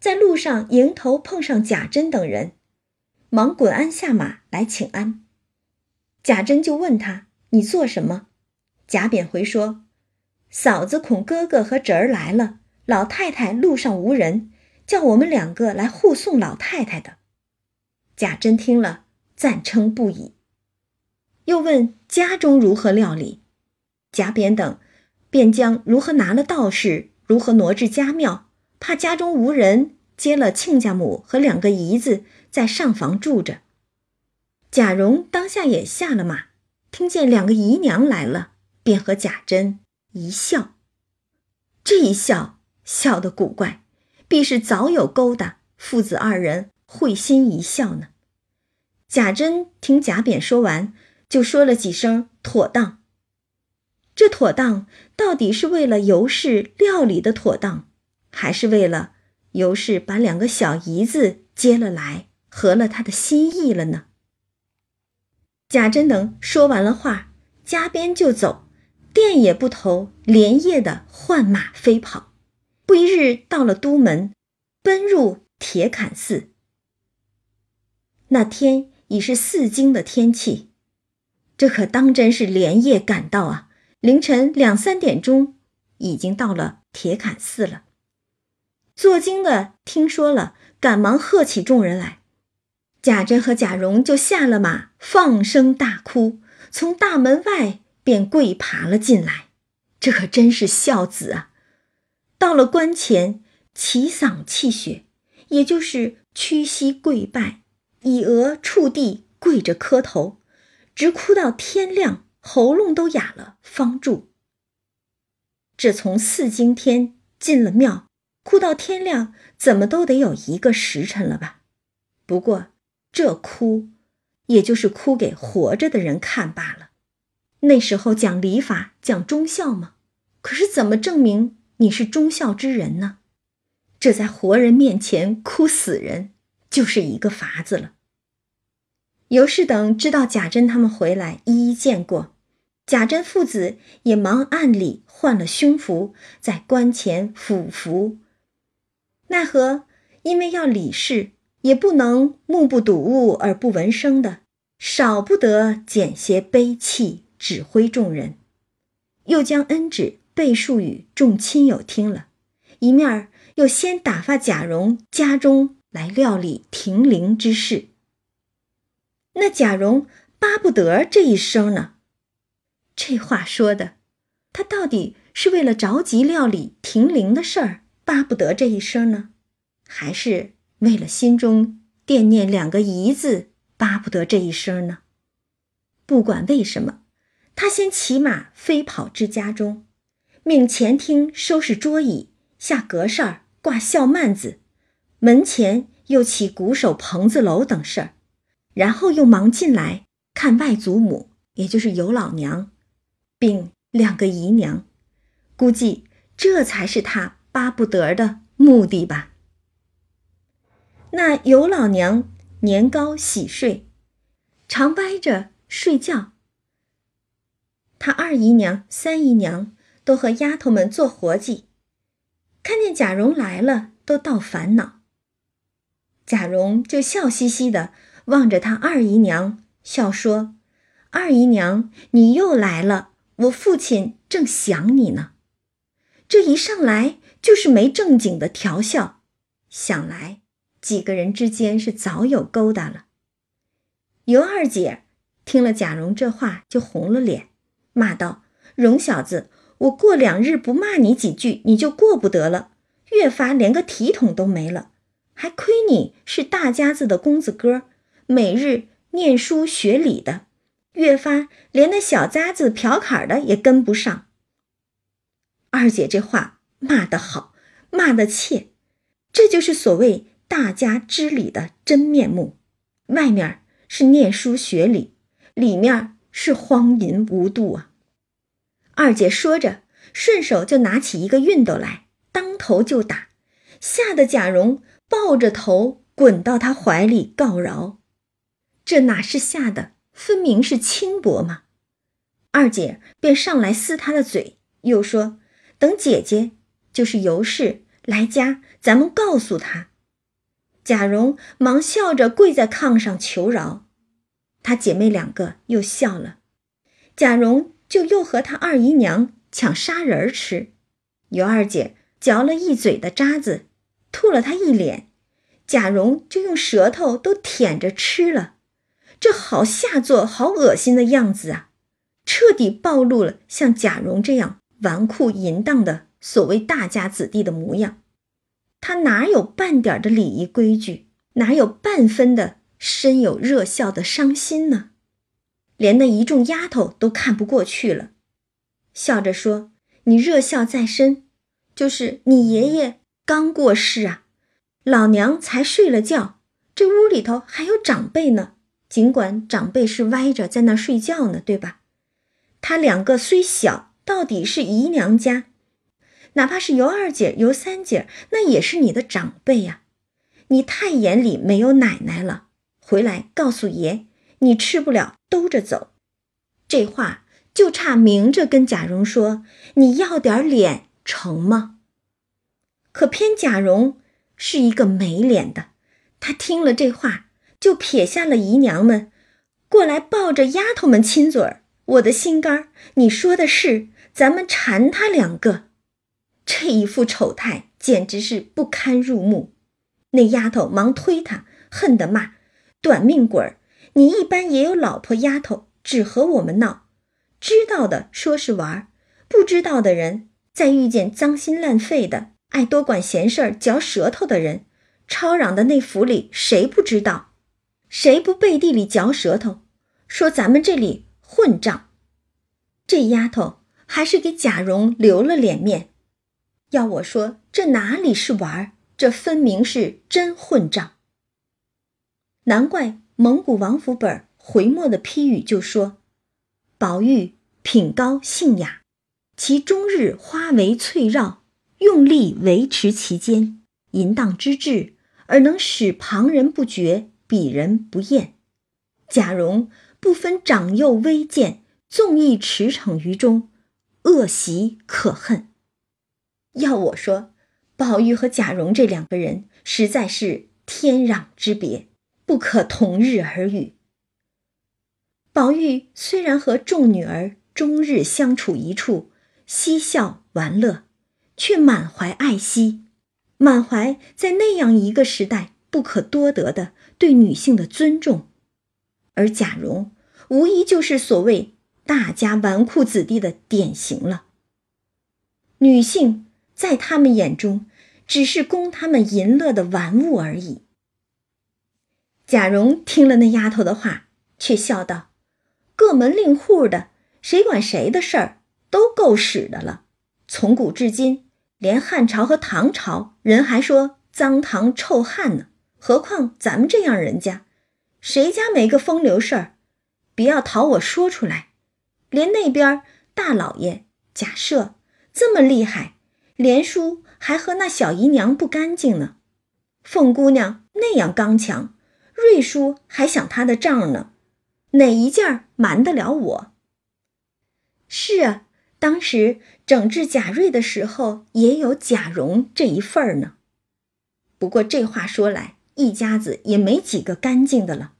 S1: 在路上迎头碰上贾珍等人，忙滚鞍下马来请安。贾珍就问他：“你做什么？”贾扁回说：“嫂子恐哥哥和侄儿来了，老太太路上无人，叫我们两个来护送老太太的。”贾珍听了，赞称不已，又问家中如何料理。贾扁等便将如何拿了道士，如何挪至家庙，怕家中无人，接了亲家母和两个姨子在上房住着。贾蓉当下也下了马，听见两个姨娘来了，便和贾珍一笑。这一笑笑得古怪，必是早有勾搭，父子二人会心一笑呢。贾珍听贾扁说完，就说了几声“妥当”。这妥当到底是为了尤氏料理的妥当，还是为了尤氏把两个小姨子接了来，合了他的心意了呢？贾珍等说完了话，加鞭就走，店也不投，连夜的换马飞跑。不一日到了都门，奔入铁槛寺。那天已是四更的天气，这可当真是连夜赶到啊！凌晨两三点钟，已经到了铁槛寺了。做经的听说了，赶忙喝起众人来。贾珍和贾蓉就下了马，放声大哭，从大门外便跪爬了进来。这可真是孝子啊！到了关前，齐嗓泣血，也就是屈膝跪拜，以额触地，跪着磕头，直哭到天亮，喉咙都哑了，方住。这从四更天进了庙，哭到天亮，怎么都得有一个时辰了吧？不过。这哭，也就是哭给活着的人看罢了。那时候讲礼法，讲忠孝吗？可是怎么证明你是忠孝之人呢？这在活人面前哭死人，就是一个法子了。尤氏等知道贾珍他们回来，一一见过。贾珍父子也忙暗里换了胸服，在棺前抚服。奈何因为要理事，也不能目不睹物而不闻声的，少不得减些悲泣，指挥众人。又将恩旨背述与众亲友听了，一面儿又先打发贾蓉家中来料理停灵之事。那贾蓉巴不得这一声呢？这话说的，他到底是为了着急料理停灵的事儿，巴不得这一声呢，还是为了心中惦念两个姨字，巴不得这一声呢？不管为什么，他先骑马飞跑至家中，命前厅收拾桌椅，下格扇挂孝幔子，门前又起鼓手棚子楼等事儿。然后又忙进来看外祖母，也就是尤老娘，并两个姨娘，估计这才是他巴不得的目的吧。那尤老娘年高喜睡，常歪着睡觉。他二姨娘、三姨娘都和丫头们做活计，看见贾蓉来了，都倒烦恼。贾蓉就笑嘻嘻的。望着他二姨娘，笑说：“二姨娘，你又来了，我父亲正想你呢。”这一上来就是没正经的调笑，想来几个人之间是早有勾搭了。尤二姐听了贾蓉这话，就红了脸，骂道：“蓉小子，我过两日不骂你几句，你就过不得了，越发连个体统都没了，还亏你是大家子的公子哥。”每日念书学礼的，越发连那小家子嫖坎的也跟不上。二姐这话骂得好，骂得切，这就是所谓大家知礼的真面目。外面是念书学礼，里面是荒淫无度啊！二姐说着，顺手就拿起一个熨斗来，当头就打，吓得贾蓉抱着头滚到他怀里告饶。这哪是吓的，分明是轻薄嘛！二姐便上来撕他的嘴，又说：“等姐姐，就是尤氏来家，咱们告诉他。”贾蓉忙笑着跪在炕上求饶，她姐妹两个又笑了。贾蓉就又和她二姨娘抢砂仁吃，尤二姐嚼了一嘴的渣子，吐了他一脸，贾蓉就用舌头都舔着吃了。这好下作，好恶心的样子啊！彻底暴露了像贾蓉这样纨绔淫荡的所谓大家子弟的模样。他哪有半点的礼仪规矩？哪有半分的深有热笑的伤心呢？连那一众丫头都看不过去了，笑着说：“你热笑在身，就是你爷爷刚过世啊，老娘才睡了觉，这屋里头还有长辈呢。”尽管长辈是歪着在那睡觉呢，对吧？他两个虽小，到底是姨娘家，哪怕是尤二姐、尤三姐，那也是你的长辈呀。你太眼里没有奶奶了，回来告诉爷，你吃不了兜着走。这话就差明着跟贾蓉说，你要点脸成吗？可偏贾蓉是一个没脸的，他听了这话。就撇下了姨娘们，过来抱着丫头们亲嘴儿。我的心肝儿，你说的是，咱们缠他两个。这一副丑态，简直是不堪入目。那丫头忙推他，恨得骂：“短命鬼儿！你一般也有老婆丫头，只和我们闹。知道的说是玩儿，不知道的人，再遇见脏心烂肺的、爱多管闲事儿、嚼舌头的人，吵嚷的那府里谁不知道？”谁不背地里嚼舌头，说咱们这里混账？这丫头还是给贾蓉留了脸面。要我说，这哪里是玩儿，这分明是真混账。难怪蒙古王府本回墨的批语就说：“宝玉品高性雅，其终日花为翠绕，用力维持其间，淫荡之至，而能使旁人不觉。”鄙人不厌，贾蓉不分长幼微贱，纵意驰骋于中，恶习可恨。要我说，宝玉和贾蓉这两个人实在是天壤之别，不可同日而语。宝玉虽然和众女儿终日相处一处，嬉笑玩乐，却满怀爱惜，满怀在那样一个时代不可多得的对女性的尊重。而贾蓉无疑就是所谓大家纨绔子弟的典型了。女性在他们眼中只是供他们淫乐的玩物而已。贾蓉听了那丫头的话，却笑道。各门令户的，谁管谁的事儿，都够使的了。从古至今，连汉朝和唐朝人还说脏唐臭汉呢，何况咱们这样人家，谁家没个风流事儿？别要讨我说出来。连那边大老爷贾赦这么厉害，连叔还和那小姨娘不干净呢。凤姑娘那样刚强，瑞叔还想他的账呢。哪一件瞒得了我？是啊，当时整治贾瑞的时候，也有贾蓉这一份儿呢。不过这话说来，一家子也没几个干净的了。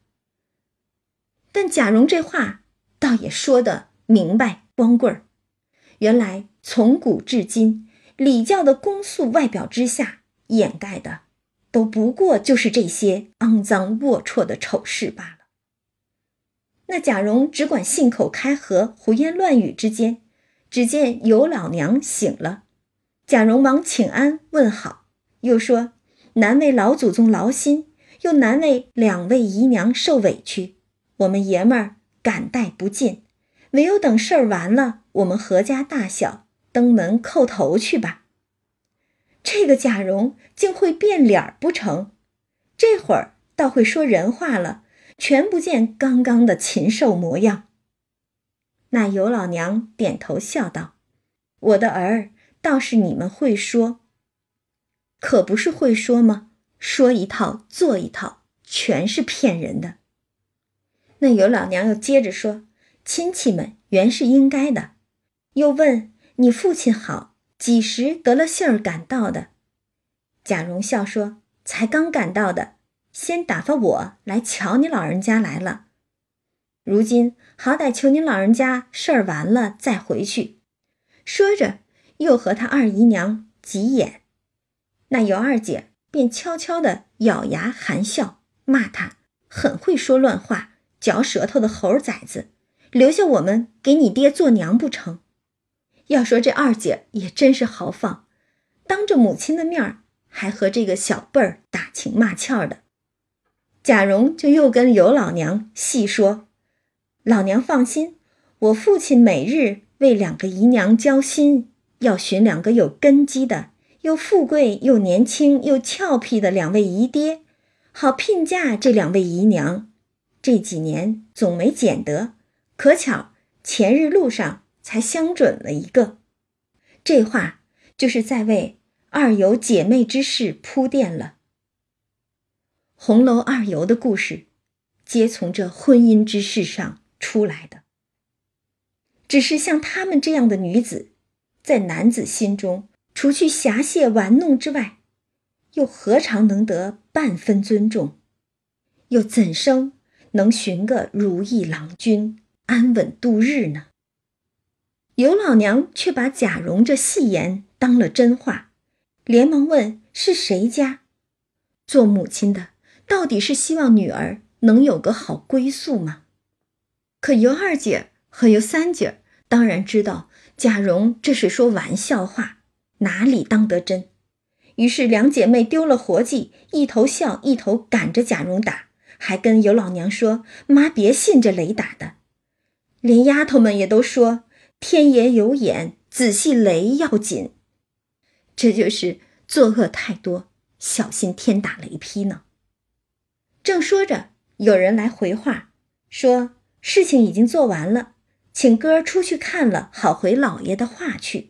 S1: 但贾蓉这话倒也说得明白光棍儿。原来从古至今，礼教的恭肃外表之下，掩盖的都不过就是这些肮脏龌龊的丑事罢了。那贾蓉只管信口开河、胡言乱语之间，只见尤老娘醒了，贾蓉忙请安问好，又说难为老祖宗劳心，又难为两位姨娘受委屈，我们爷们儿感戴不尽，唯有等事儿完了，我们何家大小登门叩头去吧。这个贾蓉竟会变脸不成？这会儿倒会说人话了。全不见刚刚的禽兽模样。那尤老娘点头笑道：“我的儿倒是你们会说，可不是会说吗？说一套做一套，全是骗人的。”那尤老娘又接着说：“亲戚们原是应该的。”又问：“你父亲好，几时得了信儿赶到的？”贾蓉笑说：“才刚赶到的。”先打发我来瞧你老人家来了，如今好歹求您老人家事儿完了再回去。说着，又和他二姨娘挤眼，那尤二姐便悄悄地咬牙含笑，骂他很会说乱话、嚼舌头的猴崽子，留下我们给你爹做娘不成？要说这二姐也真是豪放，当着母亲的面儿还和这个小辈儿打情骂俏的。贾蓉就又跟尤老娘细说：“老娘放心，我父亲每日为两个姨娘交心，要寻两个有根基的、又富贵又年轻又俏皮的两位姨爹，好聘嫁这两位姨娘。这几年总没捡得，可巧前日路上才相准了一个。这话就是在为二尤姐妹之事铺垫了。”红楼二尤的故事，皆从这婚姻之事上出来的。只是像她们这样的女子，在男子心中，除去侠械玩弄之外，又何尝能得半分尊重？又怎生能寻个如意郎君，安稳度日呢？尤老娘却把贾蓉这戏言当了真话，连忙问是谁家？做母亲的。到底是希望女儿能有个好归宿吗？可尤二姐和尤三姐当然知道贾蓉这是说玩笑话，哪里当得真？于是两姐妹丢了活计，一头笑一头赶着贾蓉打，还跟尤老娘说：“妈别信这雷打的。”连丫头们也都说：“天爷有眼，仔细雷要紧。”这就是作恶太多，小心天打雷劈呢。正说着，有人来回话，说事情已经做完了，请哥出去看了，好回老爷的话去。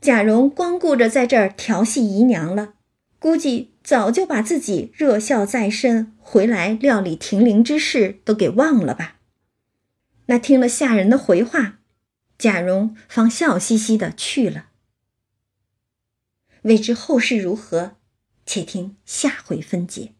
S1: 贾蓉光顾着在这儿调戏姨娘了，估计早就把自己热孝在身，回来料理停灵之事都给忘了吧？那听了下人的回话，贾蓉方笑嘻嘻的去了。未知后事如何，且听下回分解。